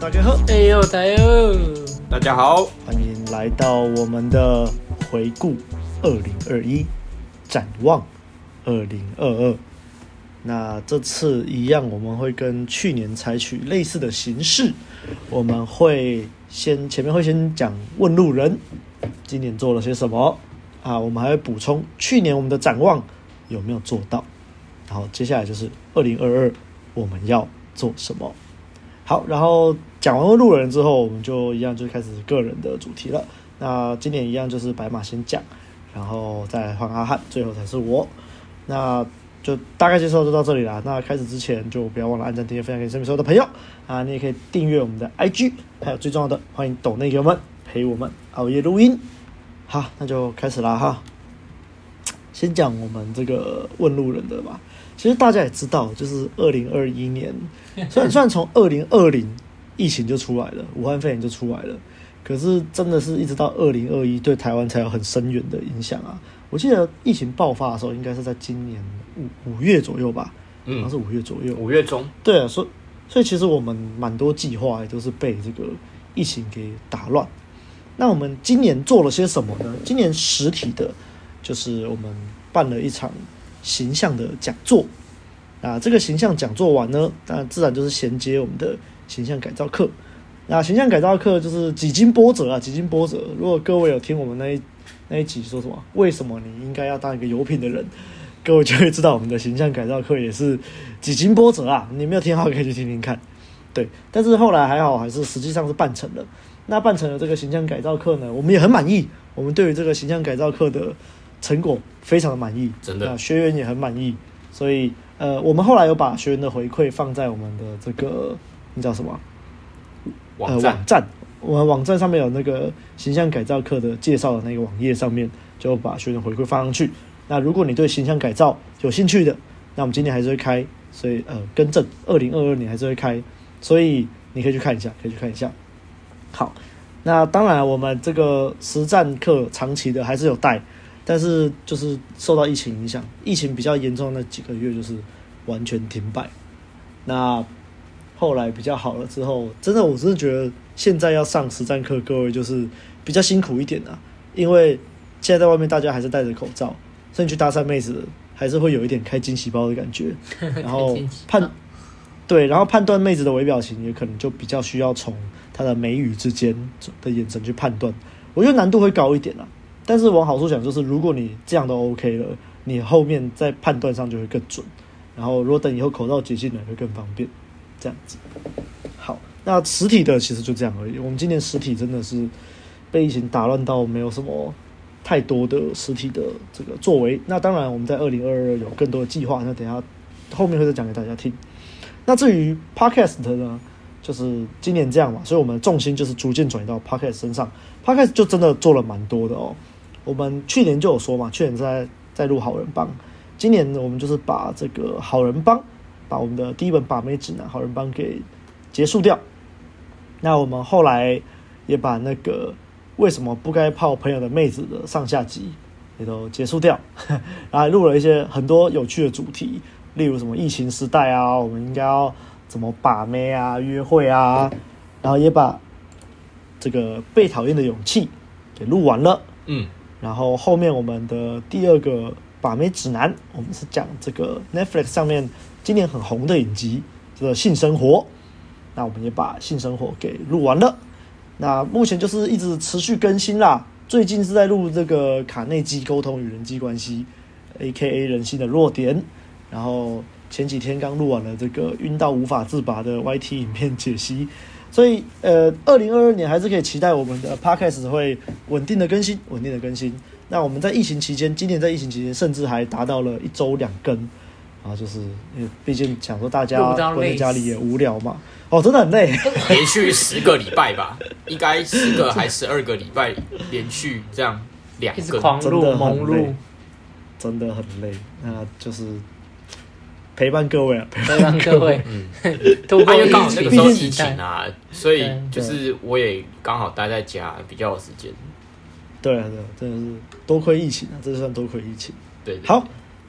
大家好，哎呦，大家好，大家好，欢迎来到我们的回顾二零二一，展望二零二二。那这次一样，我们会跟去年采取类似的形式，我们会先前面会先讲问路人，今年做了些什么啊？我们还会补充去年我们的展望有没有做到，然后接下来就是二零二二我们要做什么。好，然后讲完问路人之后，我们就一样就开始个人的主题了。那今年一样就是白马先讲，然后再换阿汉，最后才是我。那就大概介绍就到这里啦。那开始之前，就不要忘了按赞、订阅、分享给身边所有的朋友啊！你也可以订阅我们的 IG，还有最重要的，欢迎抖内给我们陪我们熬夜录音。好，那就开始啦哈。先讲我们这个问路人的吧。其实大家也知道，就是二零二一年，虽然 虽然从二零二零疫情就出来了，武汉肺炎就出来了，可是真的是一直到二零二一，对台湾才有很深远的影响啊。我记得疫情爆发的时候，应该是在今年五五月左右吧，好像是五月左右，五月中。对啊，所以所以其实我们蛮多计划也都是被这个疫情给打乱。那我们今年做了些什么呢？今年实体的，就是我们办了一场形象的讲座。啊，这个形象讲座完呢，那自然就是衔接我们的形象改造课。那形象改造课就是几经波折啊，几经波折。如果各位有听我们那一那一集说什么？为什么你应该要当一个有品的人？各位就会知道我们的形象改造课也是几经波折啊！你没有听好，可以去听听看。对，但是后来还好，还是实际上是办成了。那办成了这个形象改造课呢，我们也很满意。我们对于这个形象改造课的成果非常的满意，真的，那学员也很满意。所以，呃，我们后来有把学员的回馈放在我们的这个，你叫什么？网站。呃，网站我们网站上面有那个形象改造课的介绍的那个网页上面，就把学员回馈放上去。那如果你对形象改造有兴趣的，那我们今年还是会开，所以呃，更正，二零二二年还是会开，所以你可以去看一下，可以去看一下。好，那当然我们这个实战课长期的还是有带，但是就是受到疫情影响，疫情比较严重的那几个月就是完全停摆。那后来比较好了之后，真的我真的觉得。现在要上实战课，各位就是比较辛苦一点啊，因为现在在外面大家还是戴着口罩，甚至去搭讪妹子还是会有一点开惊喜包的感觉，然后判对，然后判断妹子的微表情也可能就比较需要从她的眉宇之间的眼神去判断，我觉得难度会高一点啊。但是往好处想，就是如果你这样都 OK 了，你后面在判断上就会更准，然后如果等以后口罩解禁了，会更方便，这样子。好那实体的其实就这样而已。我们今年实体真的是被疫情打乱到没有什么太多的实体的这个作为。那当然，我们在二零二二有更多的计划，那等下后面会再讲给大家听。那至于 Podcast 呢，就是今年这样嘛，所以我们的重心就是逐渐转移到 Podcast 身上。Podcast 就真的做了蛮多的哦。我们去年就有说嘛，去年在在录好人帮，今年我们就是把这个好人帮，把我们的第一本把妹指南好人帮给结束掉。那我们后来也把那个为什么不该泡朋友的妹子的上下集也都结束掉，然后录了一些很多有趣的主题，例如什么疫情时代啊，我们应该要怎么把妹啊、约会啊，然后也把这个被讨厌的勇气给录完了。嗯，然后后面我们的第二个把妹指南，我们是讲这个 Netflix 上面今年很红的影集，这个性生活。那我们也把性生活给录完了，那目前就是一直持续更新啦。最近是在录这个卡内基沟通与人际关系，AKA 人性的弱点。然后前几天刚录完了这个晕到无法自拔的 YT 影片解析。所以呃，二零二二年还是可以期待我们的 Podcast 会稳定的更新，稳定的更新。那我们在疫情期间，今年在疫情期间，甚至还达到了一周两更。然后就是因为毕竟想说大家关在家里也无聊嘛，哦，真的很累，连续十个礼拜吧，应该十个还十二个礼拜连续这样两个，真的很累，真的很累。那就是陪伴各位啊，陪伴各位。嗯，因为刚好那个时候疫情啊，所以就是我也刚好待在家，比较有时间。对啊，对啊，真的是多亏疫情啊，这算多亏疫情。对，对，好。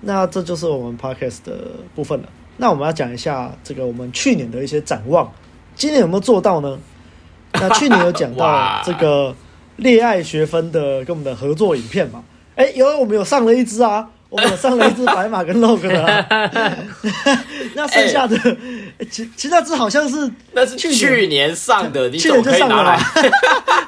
那这就是我们 podcast 的部分了。那我们要讲一下这个我们去年的一些展望，今年有没有做到呢？那去年有讲到 这个恋爱学分的跟我们的合作影片嘛？哎、欸，有我们有上了一支啊，我们有上了一支白马跟 log 的啊。那剩下的，欸、其其实那支好像是那是去年上的，你去年就上了来。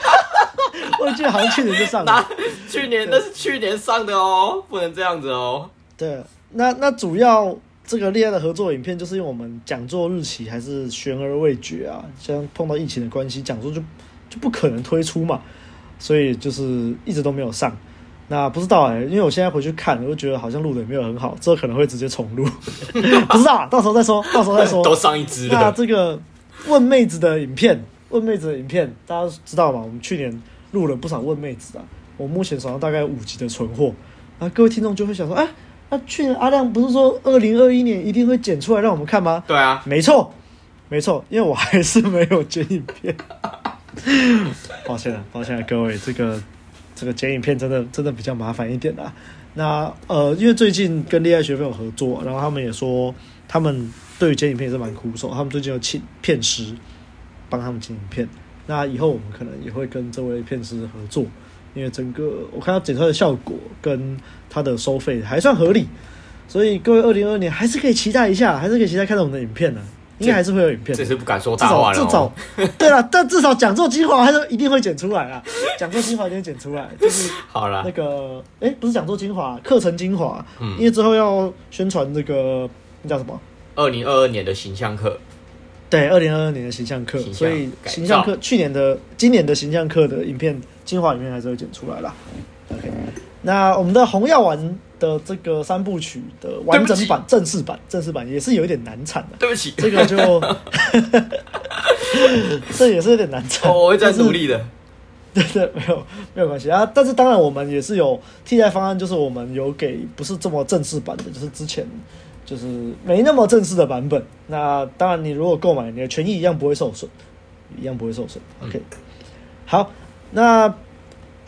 我记得好像去年就上了，去年那是去年上的哦，不能这样子哦。对，那那主要。这个恋爱的合作影片，就是因为我们讲座日期还是悬而未决啊，像碰到疫情的关系，讲座就就不可能推出嘛，所以就是一直都没有上。那不知道哎、欸，因为我现在回去看，我就觉得好像录的也没有很好，之后可能会直接重录，不知道、啊，到时候再说，到时候再说。都上一支了。那这个问妹子的影片，问妹子的影片，大家知道吗？我们去年录了不少问妹子啊，我目前手上大概五集的存货，啊，各位听众就会想说，哎。那、啊、去年阿亮不是说二零二一年一定会剪出来让我们看吗？对啊，没错，没错，因为我还是没有剪影片。抱歉了，抱歉了，各位，这个这个剪影片真的真的比较麻烦一点啦。那呃，因为最近跟恋爱学分有合作，然后他们也说他们对于剪影片也是蛮苦手，他们最近有请片师帮他们剪影片。那以后我们可能也会跟这位片师合作。因为整个我看到剪出来的效果跟它的收费还算合理，所以各位二零二二年还是可以期待一下，还是可以期待看到我们的影片呢，应该还是会有影片。这是不敢说大话了。至少，对了，但至少讲座精华还是一定会剪出来啊，讲座精华一定会剪出来，就是好了。那个哎、欸，不是讲座精华，课程精华，嗯，因为之后要宣传这个那叫什么？二零二二年的形象课。对，二零二二年的形象课，所以形象课去年的、今年的形象课的影片。精华影片还是会剪出来啦。OK，那我们的红药丸的这个三部曲的完整版、正式版、正式版也是有一点难产的。对不起，这个就 这也是有点难产。哦，我会再努力的。对对，没有没有关系啊。但是当然，我们也是有替代方案，就是我们有给不是这么正式版的，就是之前就是没那么正式的版本。那当然，你如果购买，你的权益一样不会受损，一样不会受损。OK，好。那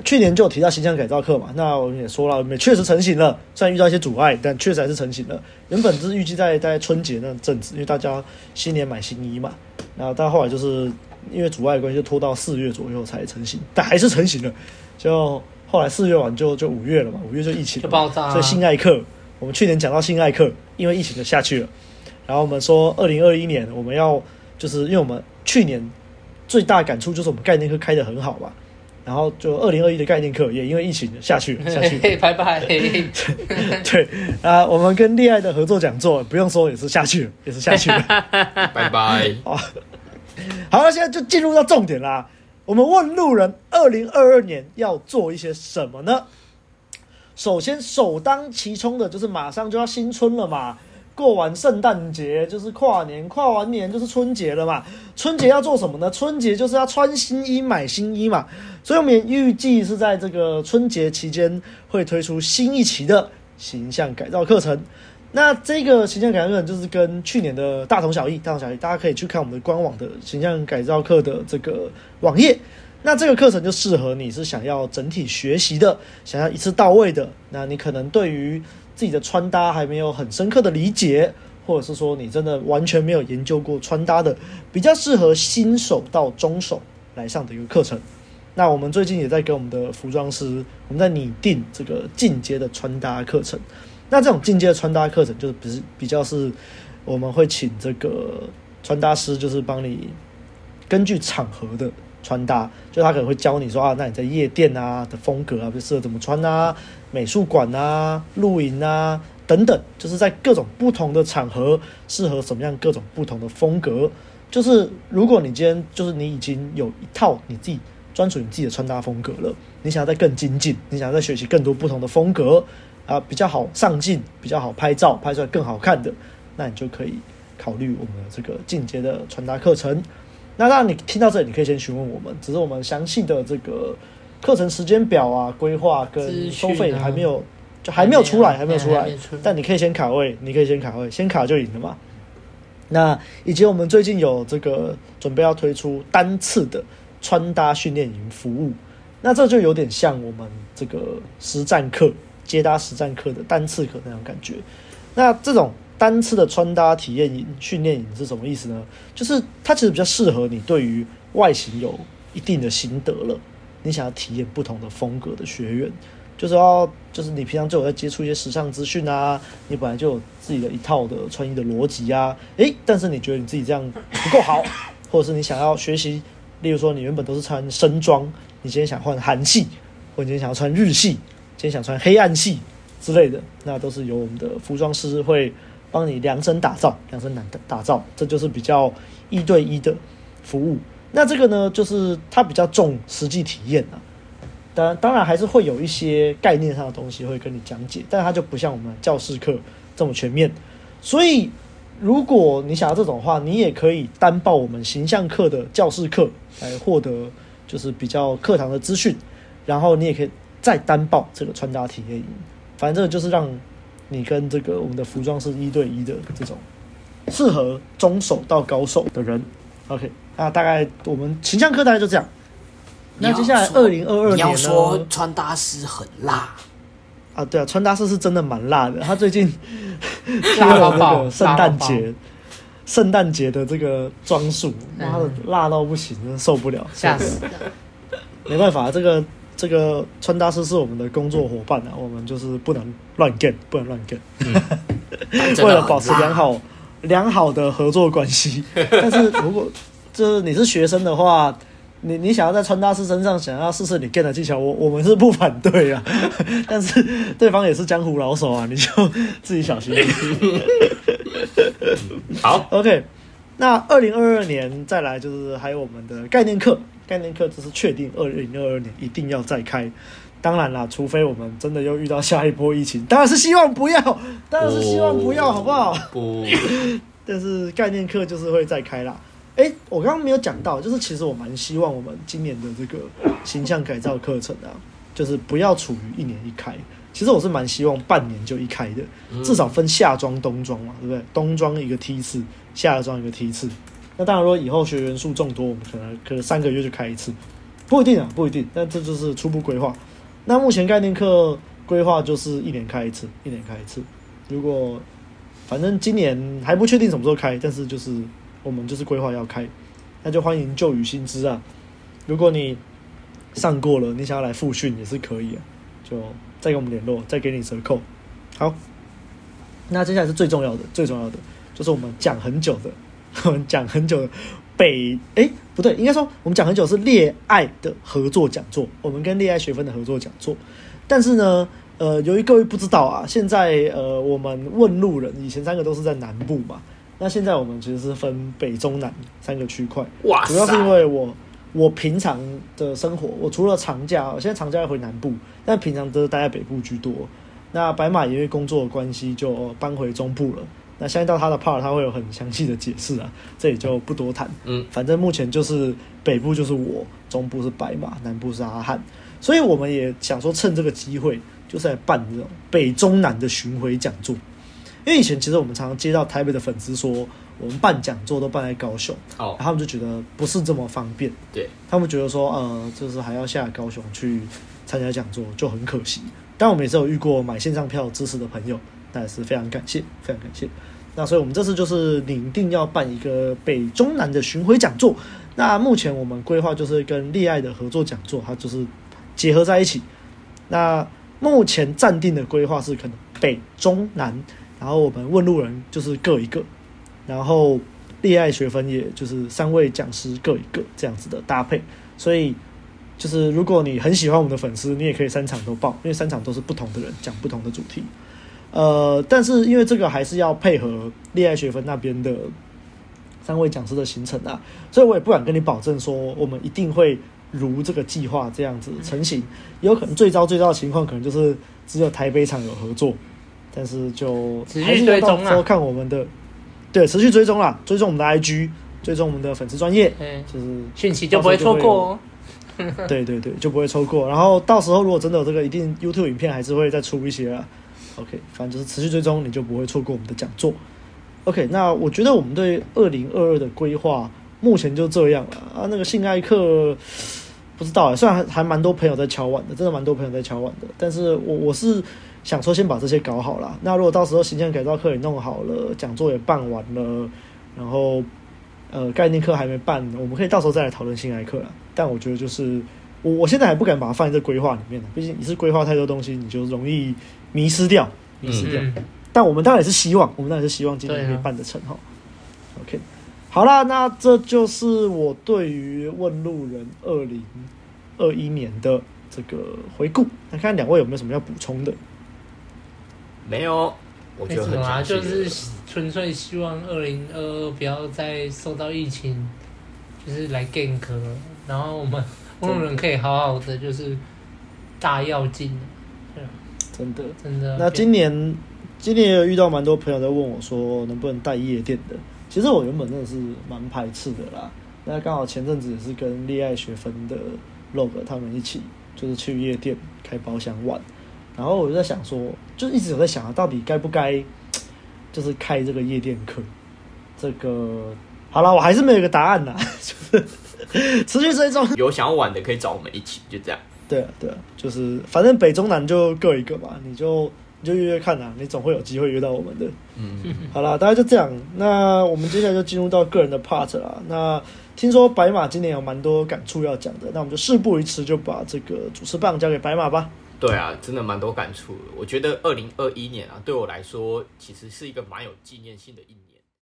去年就有提到形象改造课嘛，那我们也说了，我们确实成型了，虽然遇到一些阻碍，但确实还是成型了。原本是预计在在春节那阵子，因为大家新年买新衣嘛，那但后来就是因为阻碍的关系，就拖到四月左右才成型，但还是成型了。就后来四月完就就五月了嘛，五月就疫情了，就爆炸。所以性爱课，我们去年讲到性爱课，因为疫情就下去了。然后我们说二零二一年我们要就是因为我们去年最大感触就是我们概念课开得很好嘛。然后就二零二一的概念课也因为疫情下去了，下去了，拜拜。对啊，我们跟恋爱的合作讲座不用说也是下去了，也是下去了，拜拜。好，好，那现在就进入到重点啦。我们问路人，二零二二年要做一些什么呢？首先，首当其冲的就是马上就要新春了嘛。过完圣诞节就是跨年，跨完年就是春节了嘛。春节要做什么呢？春节就是要穿新衣、买新衣嘛。所以我们预计是在这个春节期间会推出新一期的形象改造课程。那这个形象改造课程就是跟去年的大同小异，大同小异。大家可以去看我们的官网的形象改造课的这个网页。那这个课程就适合你是想要整体学习的，想要一次到位的。那你可能对于自己的穿搭还没有很深刻的理解，或者是说你真的完全没有研究过穿搭的，比较适合新手到中手来上的一个课程。那我们最近也在给我们的服装师，我们在拟定这个进阶的穿搭课程。那这种进阶的穿搭课程，就是比比较是我们会请这个穿搭师，就是帮你根据场合的。穿搭，就他可能会教你说啊，那你在夜店啊的风格啊，就适合怎么穿啊？美术馆啊、露营啊等等，就是在各种不同的场合适合什么样各种不同的风格。就是如果你今天就是你已经有一套你自己专属你自己的穿搭风格了，你想要再更精进，你想要再学习更多不同的风格啊，比较好上镜、比较好拍照、拍出来更好看的，那你就可以考虑我们的这个进阶的穿搭课程。那让你听到这里，你可以先询问我们，只是我们详细的这个课程时间表啊、规划跟收费还没有，就还没有出来，还没有出来。但你可以先卡位，你可以先卡位，先卡就赢了嘛。那以及我们最近有这个准备要推出单次的穿搭训练营服务，那这就有点像我们这个实战课、接搭实战课的单次课那种感觉。那这种单次的穿搭体验营、训练营是什么意思呢？就是它其实比较适合你对于外形有一定的心得了，你想要体验不同的风格的学员，就是要就是你平常就有在接触一些时尚资讯啊，你本来就有自己的一套的穿衣的逻辑啊，诶，但是你觉得你自己这样不够好，或者是你想要学习，例如说你原本都是穿深装，你今天想换韩系，或你今天想要穿日系，今天想穿黑暗系之类的，那都是由我们的服装师会。帮你量身打造，量身打打造，这就是比较一对一的服务。那这个呢，就是它比较重实际体验啊。当，当然还是会有一些概念上的东西会跟你讲解，但它就不像我们教室课这么全面。所以，如果你想要这种话，你也可以单报我们形象课的教室课来获得就是比较课堂的资讯，然后你也可以再单报这个穿搭体验营。反正就是让。你跟这个我们的服装是一对一的这种，适合中手到高手的人。OK，那大概我们形象课大概就这样。那接下来二零二二年呢？你要说穿搭师很辣啊？对啊，穿搭师是真的蛮辣的。他最近 辣到那个圣诞节，圣诞节的这个装束，妈的辣到不行，真的受不了，吓死！没办法，这个。这个穿搭师是我们的工作伙伴啊，我们就是不能乱 get，不能乱 get，嗯、为了保持良好良好的合作关系。但是如果就是你是学生的话，你你想要在穿搭师身上想要试试你 get 的技巧，我我们是不反对啊。但是对方也是江湖老手啊，你就自己小心。好，OK。那二零二二年再来就是还有我们的概念课。概念课这是确定，二零二二年一定要再开。当然啦，除非我们真的又遇到下一波疫情，当然是希望不要，当然是希望不要，好不好？不，但是概念课就是会再开啦。诶，我刚刚没有讲到，就是其实我蛮希望我们今年的这个形象改造课程啊，就是不要处于一年一开。其实我是蛮希望半年就一开的，至少分夏装、冬装嘛，对不对？冬装一个梯次，夏装一个梯次。那当然说以后学员数众多，我们可能可能三个月就开一次，不一定啊，不一定。但这就是初步规划。那目前概念课规划就是一年开一次，一年开一次。如果反正今年还不确定什么时候开，但是就是我们就是规划要开，那就欢迎旧雨新知啊。如果你上过了，你想要来复训也是可以啊，就再跟我们联络，再给你折扣。好，那接下来是最重要的，最重要的就是我们讲很久的。我们讲很久北哎、欸、不对，应该说我们讲很久是恋爱的合作讲座，我们跟恋爱学分的合作讲座。但是呢，呃，由于各位不知道啊，现在呃我们问路人以前三个都是在南部嘛，那现在我们其实是分北中南三个区块。哇！主要是因为我我平常的生活，我除了长假，我现在长假要回南部，但平常都是待在北部居多。那白马因为工作的关系就搬回中部了。那相信到他的 part，他会有很详细的解释啊，这也就不多谈。嗯，反正目前就是北部就是我，中部是白马，南部是阿汉，所以我们也想说趁这个机会，就是来办这种北中南的巡回讲座。因为以前其实我们常常接到台北的粉丝说，我们办讲座都办在高雄，哦，然后他们就觉得不是这么方便，对，他们觉得说，呃，就是还要下高雄去参加讲座，就很可惜。但我们也是有遇过买线上票支持的朋友，那也是非常感谢，非常感谢。那所以，我们这次就是拟定要办一个北中南的巡回讲座。那目前我们规划就是跟恋爱的合作讲座，它就是结合在一起。那目前暂定的规划是可能北中南，然后我们问路人就是各一个，然后恋爱学分也就是三位讲师各一个这样子的搭配。所以，就是如果你很喜欢我们的粉丝，你也可以三场都报，因为三场都是不同的人讲不同的主题。呃，但是因为这个还是要配合恋爱学分那边的三位讲师的行程啊，所以我也不敢跟你保证说我们一定会如这个计划这样子成型。有可能最糟最糟的情况，可能就是只有台北场有合作，但是就还是要到时候看我们的，对，持续追踪啦，追踪我们的 IG，追踪我们的粉丝专业，就是讯息就不会错过 哦。对对对，就不会错过。然后到时候如果真的有这个，一定 YouTube 影片还是会再出一些啊。OK，反正就是持续追踪，你就不会错过我们的讲座。OK，那我觉得我们对二零二二的规划目前就这样了啊。那个性爱课不知道啊，虽然还还蛮多朋友在敲碗的，真的蛮多朋友在敲碗的，但是我我是想说先把这些搞好了。那如果到时候形象改造课也弄好了，讲座也办完了，然后呃概念课还没办，我们可以到时候再来讨论性爱课了。但我觉得就是我我现在还不敢把它放在这规划里面，毕竟你是规划太多东西，你就容易迷失掉，迷失掉。嗯、但我们当然也是希望，我们当然是希望今年可以办得成哈。啊、OK。好啦，那这就是我对于问路人二零二一年的这个回顾。那看两位有没有什么要补充的？没有，我觉得很啊，就是纯粹希望二零二二不要再受到疫情，就是来 gank，然后我们问路人可以好好的就是大跃进。真的，真的。那今年今年也有遇到蛮多朋友在问我说，能不能带夜店的？其实我原本真的是蛮排斥的啦，那刚好前阵子也是跟恋爱学分的 log 他们一起，就是去夜店开包厢玩，然后我就在想说，就一直有在想啊，到底该不该就是开这个夜店课？这个好了，我还是没有一个答案呐，就是 持续追踪，有想要玩的可以找我们一起，就这样。对啊，对啊，就是反正北中南就各一个嘛，你就。你就约约看啊，你总会有机会约到我们的。嗯，好啦，大概就这样。那我们接下来就进入到个人的 part 啦。那听说白马今年有蛮多感触要讲的，那我们就事不宜迟，就把这个主持棒交给白马吧。对啊，真的蛮多感触。我觉得二零二一年啊，对我来说其实是一个蛮有纪念性的一年。